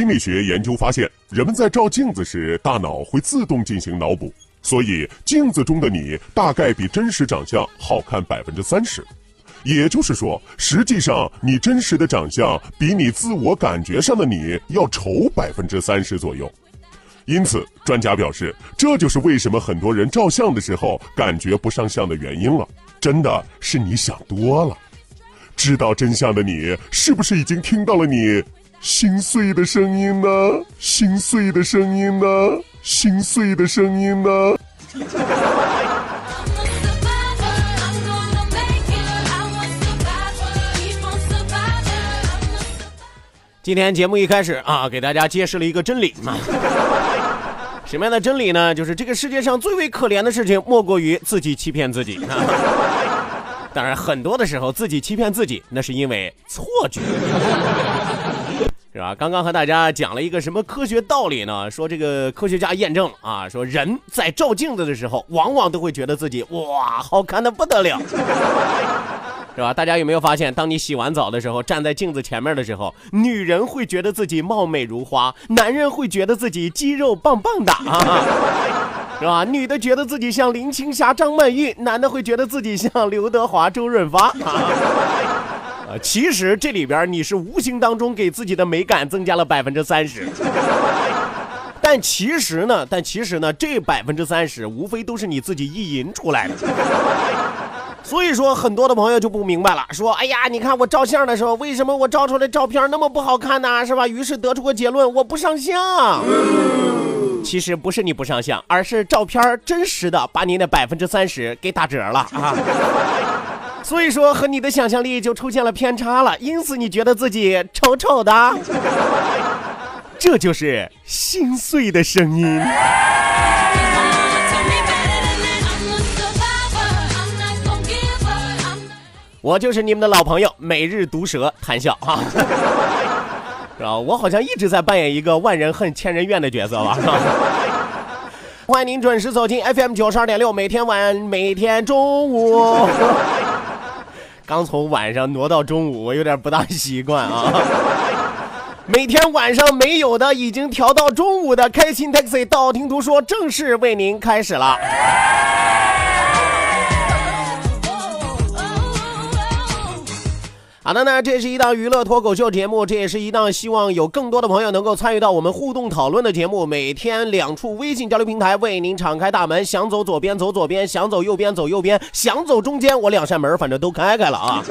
心理学研究发现，人们在照镜子时，大脑会自动进行脑补，所以镜子中的你大概比真实长相好看百分之三十。也就是说，实际上你真实的长相比你自我感觉上的你要丑百分之三十左右。因此，专家表示，这就是为什么很多人照相的时候感觉不上相的原因了。真的是你想多了。知道真相的你，是不是已经听到了你？心碎的声音呢？心碎的声音呢？心碎的声音呢？今天节目一开始啊，给大家揭示了一个真理嘛。什么样的真理呢？就是这个世界上最为可怜的事情，莫过于自己欺骗自己。当然，很多的时候自己欺骗自己，那是因为错觉。是吧？刚刚和大家讲了一个什么科学道理呢？说这个科学家验证啊，说人在照镜子的时候，往往都会觉得自己哇，好看的不得了，是吧？大家有没有发现，当你洗完澡的时候，站在镜子前面的时候，女人会觉得自己貌美如花，男人会觉得自己肌肉棒棒的啊，是吧？女的觉得自己像林青霞、张曼玉，男的会觉得自己像刘德华、周润发啊。其实这里边你是无形当中给自己的美感增加了百分之三十，但其实呢，但其实呢，这百分之三十无非都是你自己意淫出来的。所以说，很多的朋友就不明白了，说：“哎呀，你看我照相的时候，为什么我照出来照片那么不好看呢？是吧？”于是得出个结论：我不上相。其实不是你不上相，而是照片真实的把你那百分之三十给打折了啊。所以说和你的想象力就出现了偏差了，因此你觉得自己丑丑的，这就是心碎的声音。我就是你们的老朋友，每日毒舌谈笑啊，是吧？我好像一直在扮演一个万人恨千人怨的角色吧？欢迎您准时走进 FM 九十二点六，每天晚每天中午。刚从晚上挪到中午，我有点不大习惯啊。每天晚上没有的，已经调到中午的开心 taxi，道听途说正式为您开始了。好的呢，这是一档娱乐脱口秀节目，这也是一档希望有更多的朋友能够参与到我们互动讨论的节目。每天两处微信交流平台为您敞开大门，想走左边走左边，想走右边走右边，想走中间，我两扇门反正都开开了啊。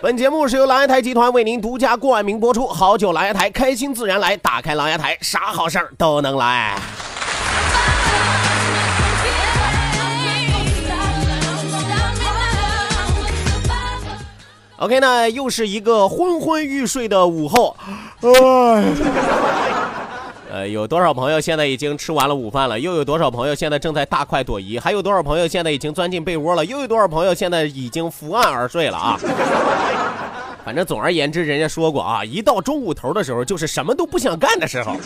本节目是由琅琊台集团为您独家冠名播出，好酒琅琊台，开心自然来，打开琅琊台，啥好事儿都能来。OK 那，又是一个昏昏欲睡的午后，哎，呃，有多少朋友现在已经吃完了午饭了？又有多少朋友现在正在大快朵颐？还有多少朋友现在已经钻进被窝了？又有多少朋友现在已经伏案而睡了啊？反正总而言之，人家说过啊，一到中午头的时候，就是什么都不想干的时候。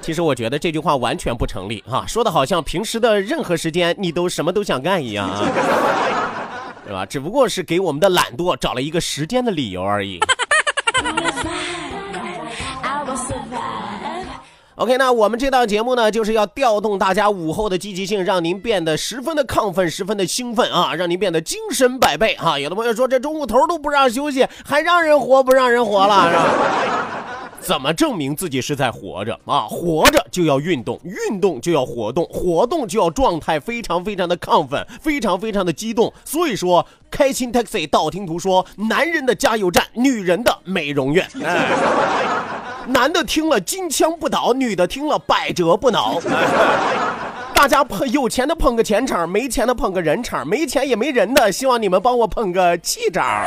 其实我觉得这句话完全不成立啊，说的好像平时的任何时间你都什么都想干一样啊。是吧？只不过是给我们的懒惰找了一个时间的理由而已。OK，那我们这档节目呢，就是要调动大家午后的积极性，让您变得十分的亢奋，十分的兴奋啊，让您变得精神百倍啊。有的朋友说，这中午头都不让休息，还让人活不让人活了，是吧？怎么证明自己是在活着啊？活着就要运动，运动就要活动，活动就要状态非常非常的亢奋，非常非常的激动。所以说，开心 taxi 道听途说，男人的加油站，女人的美容院。哎 男的听了金枪不倒，女的听了百折不挠。大家捧有钱的捧个钱场，没钱的捧个人场，没钱也没人的，希望你们帮我捧个气场。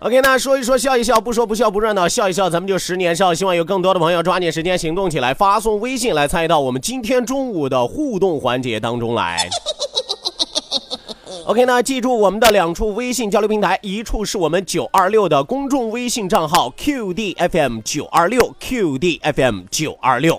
OK，那说一说笑一笑，不说不笑不热闹，笑一笑咱们就十年少。希望有更多的朋友抓紧时间行动起来，发送微信来参与到我们今天中午的互动环节当中来。OK，那记住我们的两处微信交流平台，一处是我们九二六的公众微信账号 QDFM 九二六 QDFM 九二六。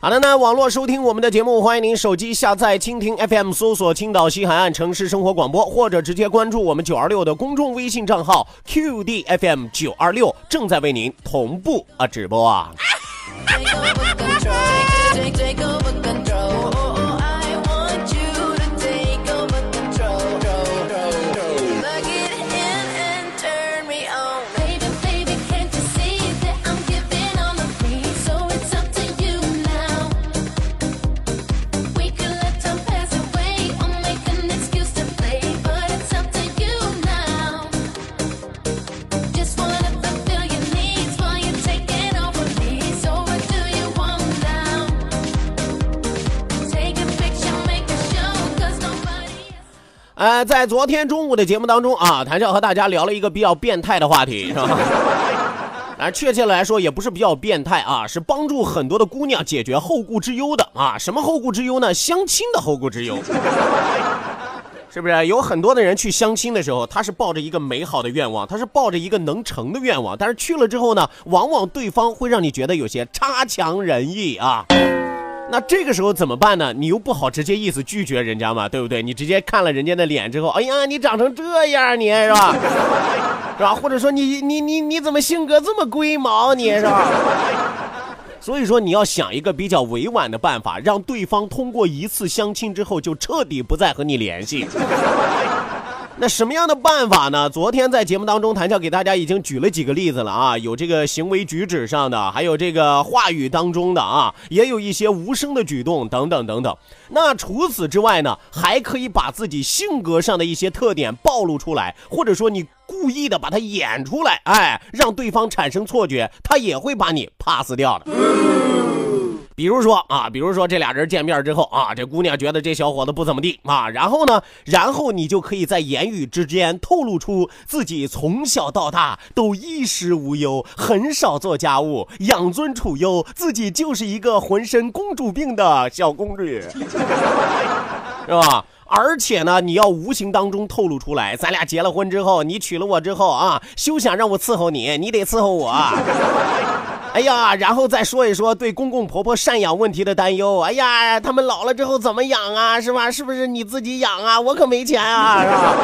好的，那网络收听我们的节目，欢迎您手机下载蜻蜓 FM，搜索青岛西海岸城市生活广播，或者直接关注我们九二六的公众微信账号 QDFM 九二六，正在为您同步啊直播啊。呃，在昨天中午的节目当中啊，谭笑和大家聊了一个比较变态的话题，是吧？啊，确切的来说，也不是比较变态啊，是帮助很多的姑娘解决后顾之忧的啊。什么后顾之忧呢？相亲的后顾之忧，是不是？有很多的人去相亲的时候，他是抱着一个美好的愿望，他是抱着一个能成的愿望，但是去了之后呢，往往对方会让你觉得有些差强人意啊。那这个时候怎么办呢？你又不好直接意思拒绝人家嘛，对不对？你直接看了人家的脸之后，哎呀，你长成这样，你是吧？是吧？或者说你你你你怎么性格这么龟毛，你是吧？所以说你要想一个比较委婉的办法，让对方通过一次相亲之后就彻底不再和你联系。那什么样的办法呢？昨天在节目当中，谭笑给大家已经举了几个例子了啊，有这个行为举止上的，还有这个话语当中的啊，也有一些无声的举动等等等等。那除此之外呢，还可以把自己性格上的一些特点暴露出来，或者说你故意的把它演出来，哎，让对方产生错觉，他也会把你 pass 掉的。比如说啊，比如说这俩人见面之后啊，这姑娘觉得这小伙子不怎么地啊，然后呢，然后你就可以在言语之间透露出自己从小到大都衣食无忧，很少做家务，养尊处优，自己就是一个浑身公主病的小公主，是吧？而且呢，你要无形当中透露出来，咱俩结了婚之后，你娶了我之后啊，休想让我伺候你，你得伺候我。哎呀，然后再说一说对公公婆婆赡养问题的担忧。哎呀，他们老了之后怎么养啊？是吧？是不是你自己养啊？我可没钱啊，是吧？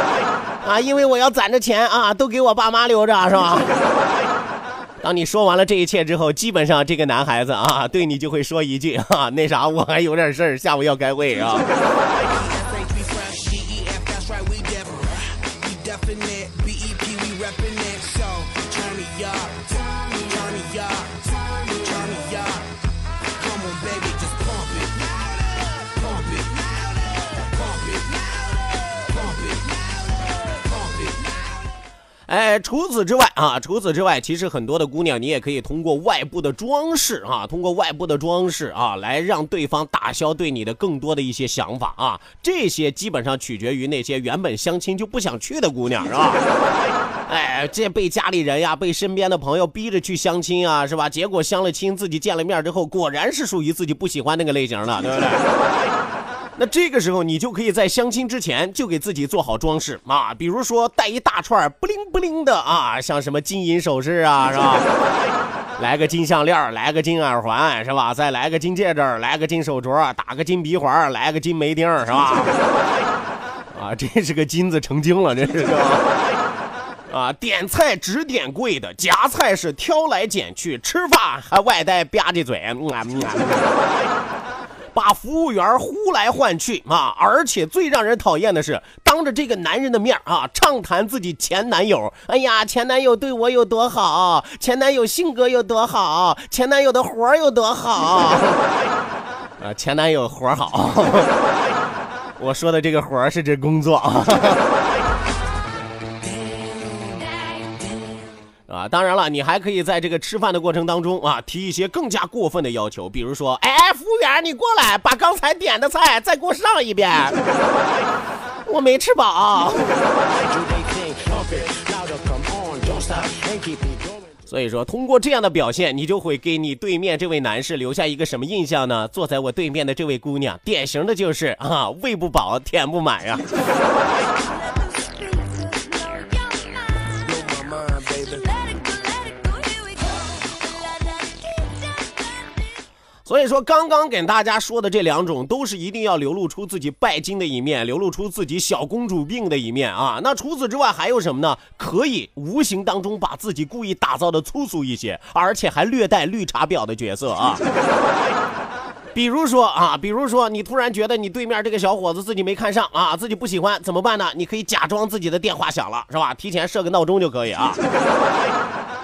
啊，因为我要攒着钱啊，都给我爸妈留着，是吧？当你说完了这一切之后，基本上这个男孩子啊，对你就会说一句啊，那啥，我还有点事儿，下午要开会啊。哎，除此之外啊，除此之外，其实很多的姑娘，你也可以通过外部的装饰啊，通过外部的装饰啊，来让对方打消对你的更多的一些想法啊。这些基本上取决于那些原本相亲就不想去的姑娘，是吧？哎，这被家里人呀，被身边的朋友逼着去相亲啊，是吧？结果相了亲，自己见了面之后，果然是属于自己不喜欢那个类型的，对不对？那这个时候，你就可以在相亲之前就给自己做好装饰啊，比如说戴一大串不灵不灵的啊，像什么金银首饰啊，是吧？来个金项链，来个金耳环，是吧？再来个金戒指，来个金手镯，打个金鼻环，来个金眉钉，是吧？啊，这是个金子成精了，这是吧。啊，点菜只点贵的，夹菜是挑来拣去，吃饭还外带吧唧嘴，嗯啊把服务员呼来唤去啊！而且最让人讨厌的是，当着这个男人的面啊，畅谈自己前男友。哎呀，前男友对我有多好，前男友性格有多好，前男友的活有多好。啊，前男友活好。我说的这个活是指工作。啊，当然了，你还可以在这个吃饭的过程当中啊，提一些更加过分的要求，比如说，哎，服务员，你过来，把刚才点的菜再给我上一遍，我没吃饱。所以说，通过这样的表现，你就会给你对面这位男士留下一个什么印象呢？坐在我对面的这位姑娘，典型的就是啊，喂不饱，填不满呀。所以说，刚刚给大家说的这两种，都是一定要流露出自己拜金的一面，流露出自己小公主病的一面啊。那除此之外还有什么呢？可以无形当中把自己故意打造的粗俗一些，而且还略带绿茶婊的角色啊。比如说啊，比如说你突然觉得你对面这个小伙子自己没看上啊，自己不喜欢，怎么办呢？你可以假装自己的电话响了，是吧？提前设个闹钟就可以啊。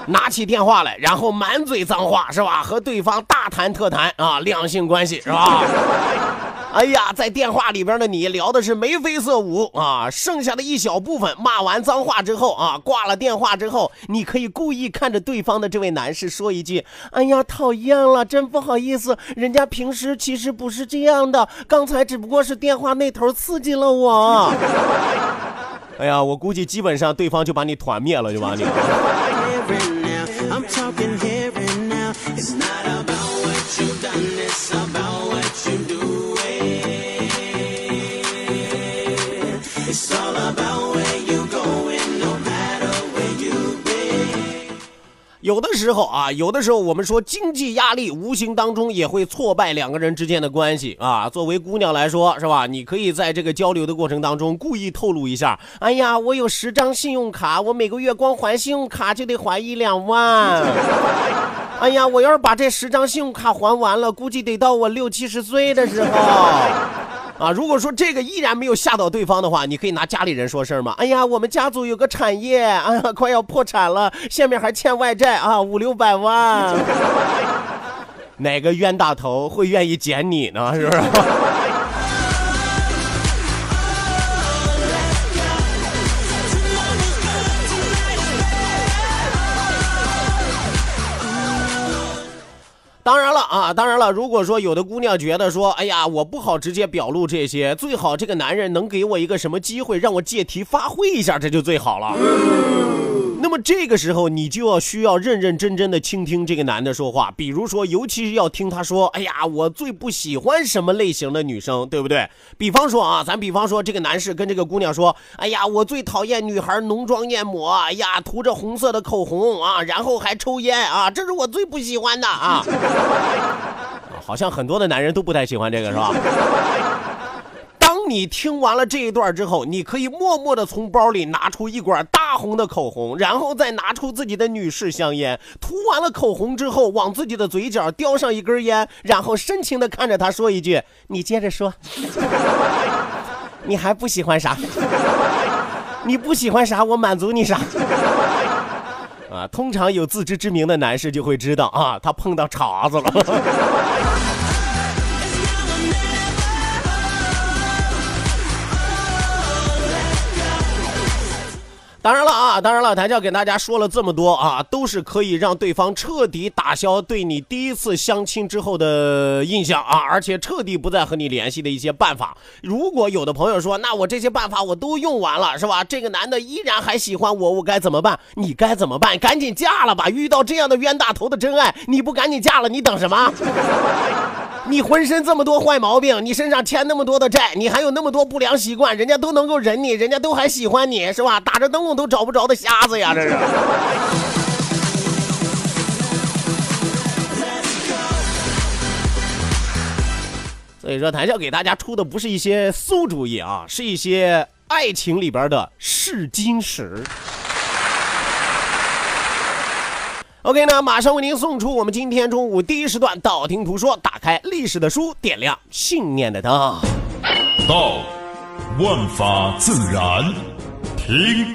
拿起电话来，然后满嘴脏话，是吧？和对方大谈特谈啊，两性关系，是吧？哎呀，在电话里边的你聊的是眉飞色舞啊，剩下的一小部分骂完脏话之后啊，挂了电话之后，你可以故意看着对方的这位男士说一句：“哎呀，讨厌了，真不好意思，人家平时其实不是这样的，刚才只不过是电话那头刺激了我。” 哎呀，我估计基本上对方就把你团灭了，就把你。I'm talking here and now. It's not about what you've done, it's about what you doing. It's all about 有的时候啊，有的时候我们说经济压力无形当中也会挫败两个人之间的关系啊。作为姑娘来说，是吧？你可以在这个交流的过程当中故意透露一下，哎呀，我有十张信用卡，我每个月光还信用卡就得还一两万。哎呀，我要是把这十张信用卡还完了，估计得到我六七十岁的时候。啊，如果说这个依然没有吓到对方的话，你可以拿家里人说事儿吗？哎呀，我们家族有个产业，啊，快要破产了，下面还欠外债啊，五六百万。哪个冤大头会愿意捡你呢？是不是？当然了啊，当然了，如果说有的姑娘觉得说，哎呀，我不好直接表露这些，最好这个男人能给我一个什么机会，让我借题发挥一下，这就最好了。那么这个时候，你就要需要认认真真的倾听这个男的说话，比如说，尤其是要听他说，哎呀，我最不喜欢什么类型的女生，对不对？比方说啊，咱比方说这个男士跟这个姑娘说，哎呀，我最讨厌女孩浓妆艳抹，哎呀，涂着红色的口红啊，然后还抽烟啊，这是我最不喜欢的啊。好像很多的男人都不太喜欢这个，是吧？你听完了这一段之后，你可以默默的从包里拿出一管大红的口红，然后再拿出自己的女士香烟，涂完了口红之后，往自己的嘴角叼上一根烟，然后深情的看着他说一句：“你接着说，你还不喜欢啥？你不喜欢啥，我满足你啥。”啊，通常有自知之明的男士就会知道啊，他碰到茬子了。当然了啊，当然了，谭笑给大家说了这么多啊，都是可以让对方彻底打消对你第一次相亲之后的印象啊，而且彻底不再和你联系的一些办法。如果有的朋友说，那我这些办法我都用完了，是吧？这个男的依然还喜欢我，我该怎么办？你该怎么办？赶紧嫁了吧！遇到这样的冤大头的真爱，你不赶紧嫁了，你等什么？你浑身这么多坏毛病，你身上欠那么多的债，你还有那么多不良习惯，人家都能够忍你，人家都还喜欢你，是吧？打着灯都找不着的瞎子呀，这是。所以说，谭笑给大家出的不是一些馊主意啊，是一些爱情里边的试金石。OK 那，马上为您送出我们今天中午第一时段道听途说，打开历史的书，点亮信念的灯。道，万法自然；听，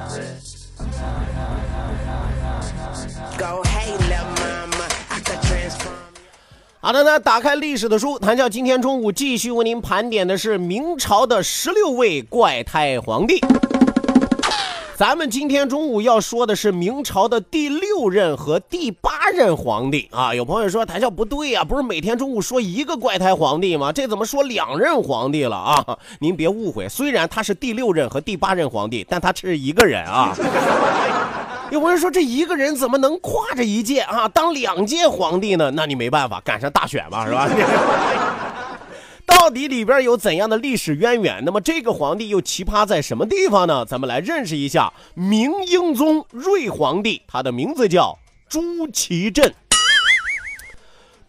好的呢，打开历史的书，谭笑今天中午继续为您盘点的是明朝的十六位怪胎皇帝。咱们今天中午要说的是明朝的第六任和第八任皇帝啊。有朋友说谭笑不对呀、不是每天中午说一个怪胎皇帝吗？这怎么说两任皇帝了啊？您别误会，虽然他是第六任和第八任皇帝，但他是一个人啊。有朋友说这一个人怎么能跨着一届啊当两届皇帝呢？那你没办法，赶上大选嘛，是吧？到底里边有怎样的历史渊源？那么这个皇帝又奇葩在什么地方呢？咱们来认识一下明英宗睿皇帝，他的名字叫朱祁镇。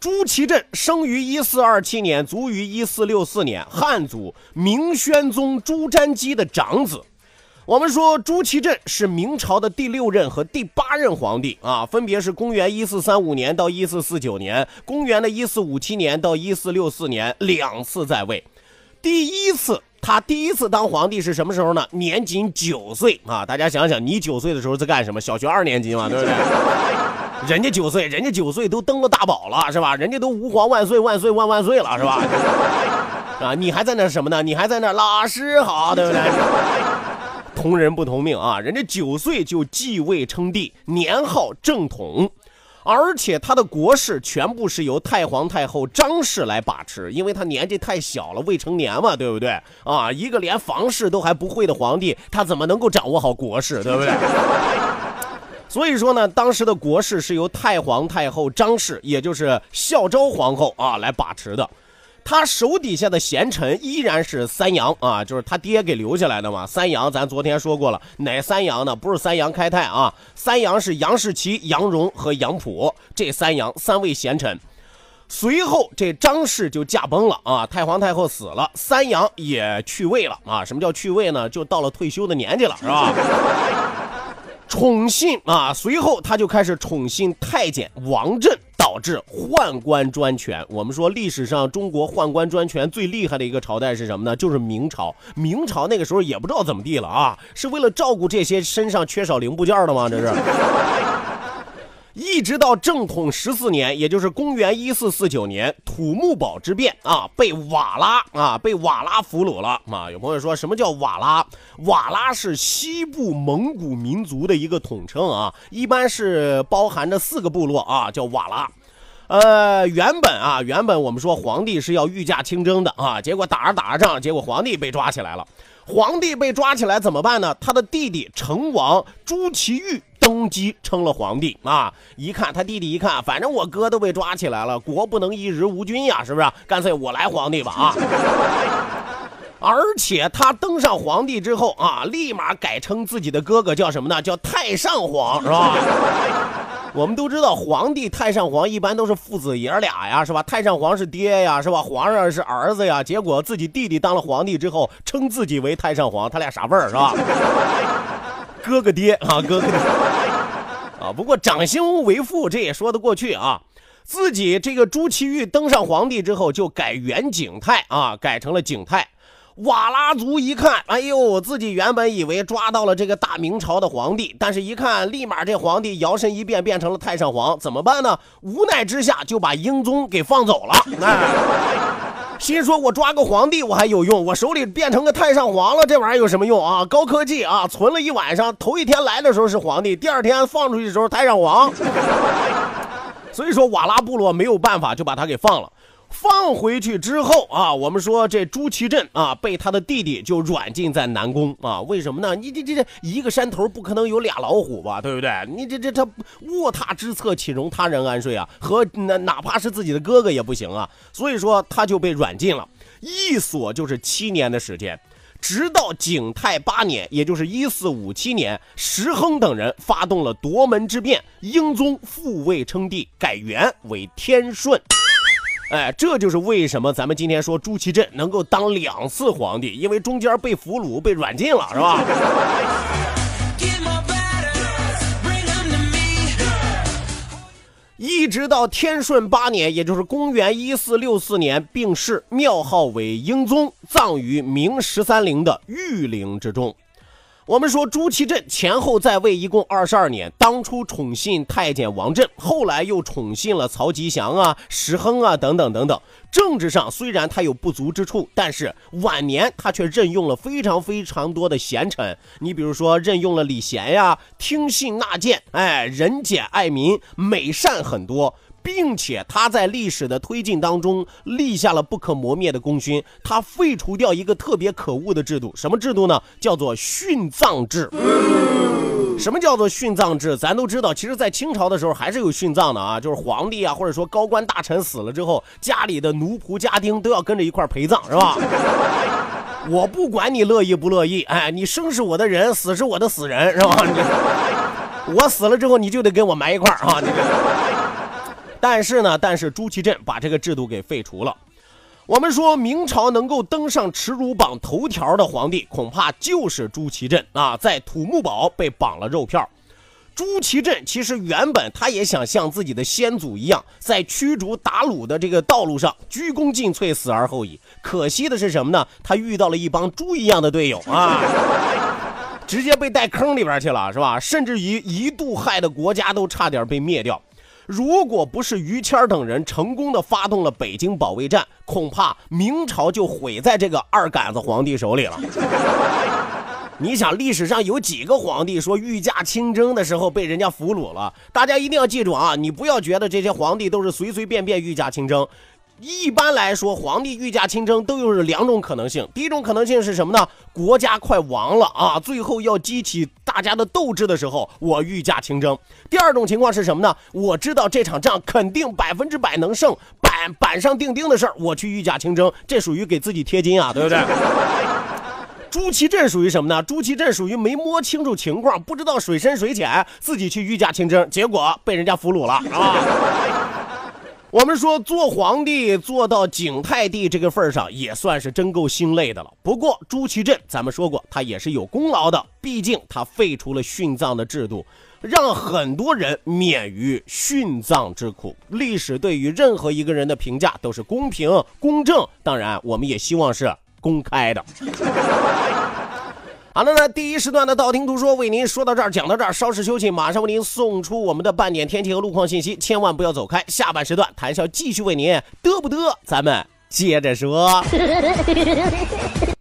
朱祁镇生于一四二七年，卒于一四六四年，汉族明宣宗朱瞻基的长子。我们说朱祁镇是明朝的第六任和第八任皇帝啊，分别是公元一四三五年到一四四九年，公元的一四五七年到一四六四年两次在位。第一次他第一次当皇帝是什么时候呢？年仅九岁啊！大家想想，你九岁的时候在干什么？小学二年级嘛，对不对？人家九岁，人家九岁都登了大宝了，是吧？人家都吾皇万岁万岁万万岁了，是吧？啊，你还在那什么呢？你还在那老师好，对不对？同人不同命啊！人家九岁就继位称帝，年号正统，而且他的国事全部是由太皇太后张氏来把持，因为他年纪太小了，未成年嘛，对不对？啊，一个连房事都还不会的皇帝，他怎么能够掌握好国事，对不对？所以说呢，当时的国事是由太皇太后张氏，也就是孝昭皇后啊来把持的。他手底下的贤臣依然是三杨啊，就是他爹给留下来的嘛。三杨咱昨天说过了，哪三杨呢？不是三杨开泰啊，三杨是杨士奇、杨荣和杨溥这三杨三位贤臣。随后这张氏就驾崩了啊，太皇太后死了，三杨也去位了啊。什么叫去位呢？就到了退休的年纪了，是吧？宠信啊，随后他就开始宠信太监王振，导致宦官专权。我们说历史上中国宦官专权最厉害的一个朝代是什么呢？就是明朝。明朝那个时候也不知道怎么地了啊，是为了照顾这些身上缺少零部件的吗？这是。一直到正统十四年，也就是公元一四四九年，土木堡之变啊，被瓦剌啊，被瓦剌俘虏了啊。有朋友说什么叫瓦剌？瓦剌是西部蒙古民族的一个统称啊，一般是包含着四个部落啊，叫瓦剌。呃，原本啊，原本我们说皇帝是要御驾亲征的啊，结果打着打着仗，结果皇帝被抓起来了。皇帝被抓起来怎么办呢？他的弟弟成王朱祁钰登基称了皇帝啊！一看他弟弟一看，反正我哥都被抓起来了，国不能一日无君呀，是不是？干脆我来皇帝吧啊！而且他登上皇帝之后啊，立马改称自己的哥哥叫什么呢？叫太上皇，是吧？我们都知道，皇帝、太上皇一般都是父子爷俩呀，是吧？太上皇是爹呀，是吧？皇上是儿子呀。结果自己弟弟当了皇帝之后，称自己为太上皇，他俩啥味儿是吧？哥哥爹啊，哥哥啊。不过长兄为父，这也说得过去啊。自己这个朱祁钰登上皇帝之后，就改元景泰啊，改成了景泰。瓦剌族一看，哎呦，自己原本以为抓到了这个大明朝的皇帝，但是一看，立马这皇帝摇身一变变成了太上皇，怎么办呢？无奈之下就把英宗给放走了。哎，心说我抓个皇帝我还有用，我手里变成个太上皇了，这玩意儿有什么用啊？高科技啊，存了一晚上，头一天来的时候是皇帝，第二天放出去的时候太上皇。所以说瓦拉部落没有办法，就把他给放了。放回去之后啊，我们说这朱祁镇啊，被他的弟弟就软禁在南宫啊。为什么呢？你这这这一个山头不可能有俩老虎吧，对不对？你这这他卧榻之侧岂容他人安睡啊？和哪哪怕是自己的哥哥也不行啊。所以说他就被软禁了，一锁就是七年的时间。直到景泰八年，也就是一四五七年，石亨等人发动了夺门之变，英宗复位称帝，改元为天顺。哎，这就是为什么咱们今天说朱祁镇能够当两次皇帝，因为中间被俘虏、被软禁了，是吧？一直到天顺八年，也就是公元一四六四年病逝，庙号为英宗，葬于明十三陵的玉陵之中。我们说朱祁镇前后在位一共二十二年，当初宠信太监王振，后来又宠信了曹吉祥啊、石亨啊等等等等。政治上虽然他有不足之处，但是晚年他却任用了非常非常多的贤臣。你比如说任用了李贤呀，听信纳谏，哎，仁俭爱民，美善很多。并且他在历史的推进当中立下了不可磨灭的功勋。他废除掉一个特别可恶的制度，什么制度呢？叫做殉葬制。什么叫做殉葬制？咱都知道，其实，在清朝的时候还是有殉葬的啊，就是皇帝啊，或者说高官大臣死了之后，家里的奴仆家丁都要跟着一块陪葬，是吧？我不管你乐意不乐意，哎，你生是我的人，死是我的死人，是吧？你我死了之后，你就得跟我埋一块儿啊！这个。但是呢，但是朱祁镇把这个制度给废除了。我们说明朝能够登上耻辱榜头条的皇帝，恐怕就是朱祁镇啊，在土木堡被绑了肉票。朱祁镇其实原本他也想像自己的先祖一样，在驱逐鞑虏的这个道路上鞠躬尽瘁，死而后已。可惜的是什么呢？他遇到了一帮猪一样的队友啊，直接被带坑里边去了，是吧？甚至于一度害得国家都差点被灭掉。如果不是于谦等人成功的发动了北京保卫战，恐怕明朝就毁在这个二杆子皇帝手里了。你想，历史上有几个皇帝说御驾亲征的时候被人家俘虏了？大家一定要记住啊！你不要觉得这些皇帝都是随随便便御驾亲征。一般来说，皇帝御驾亲征都有两种可能性。第一种可能性是什么呢？国家快亡了啊，最后要激起大家的斗志的时候，我御驾亲征。第二种情况是什么呢？我知道这场仗肯定百分之百能胜，板板上钉钉的事儿，我去御驾亲征，这属于给自己贴金啊，对不对？朱祁镇属于什么呢？朱祁镇属于没摸清楚情况，不知道水深水浅，自己去御驾亲征，结果被人家俘虏了啊。我们说做皇帝做到景泰帝这个份儿上，也算是真够心累的了。不过朱祁镇，咱们说过，他也是有功劳的，毕竟他废除了殉葬的制度，让很多人免于殉葬之苦。历史对于任何一个人的评价都是公平公正，当然我们也希望是公开的。好了，那第一时段的道听途说为您说到这儿，讲到这儿，稍事休息，马上为您送出我们的半点天气和路况信息，千万不要走开。下半时段，谈笑继续为您嘚不嘚，咱们接着说。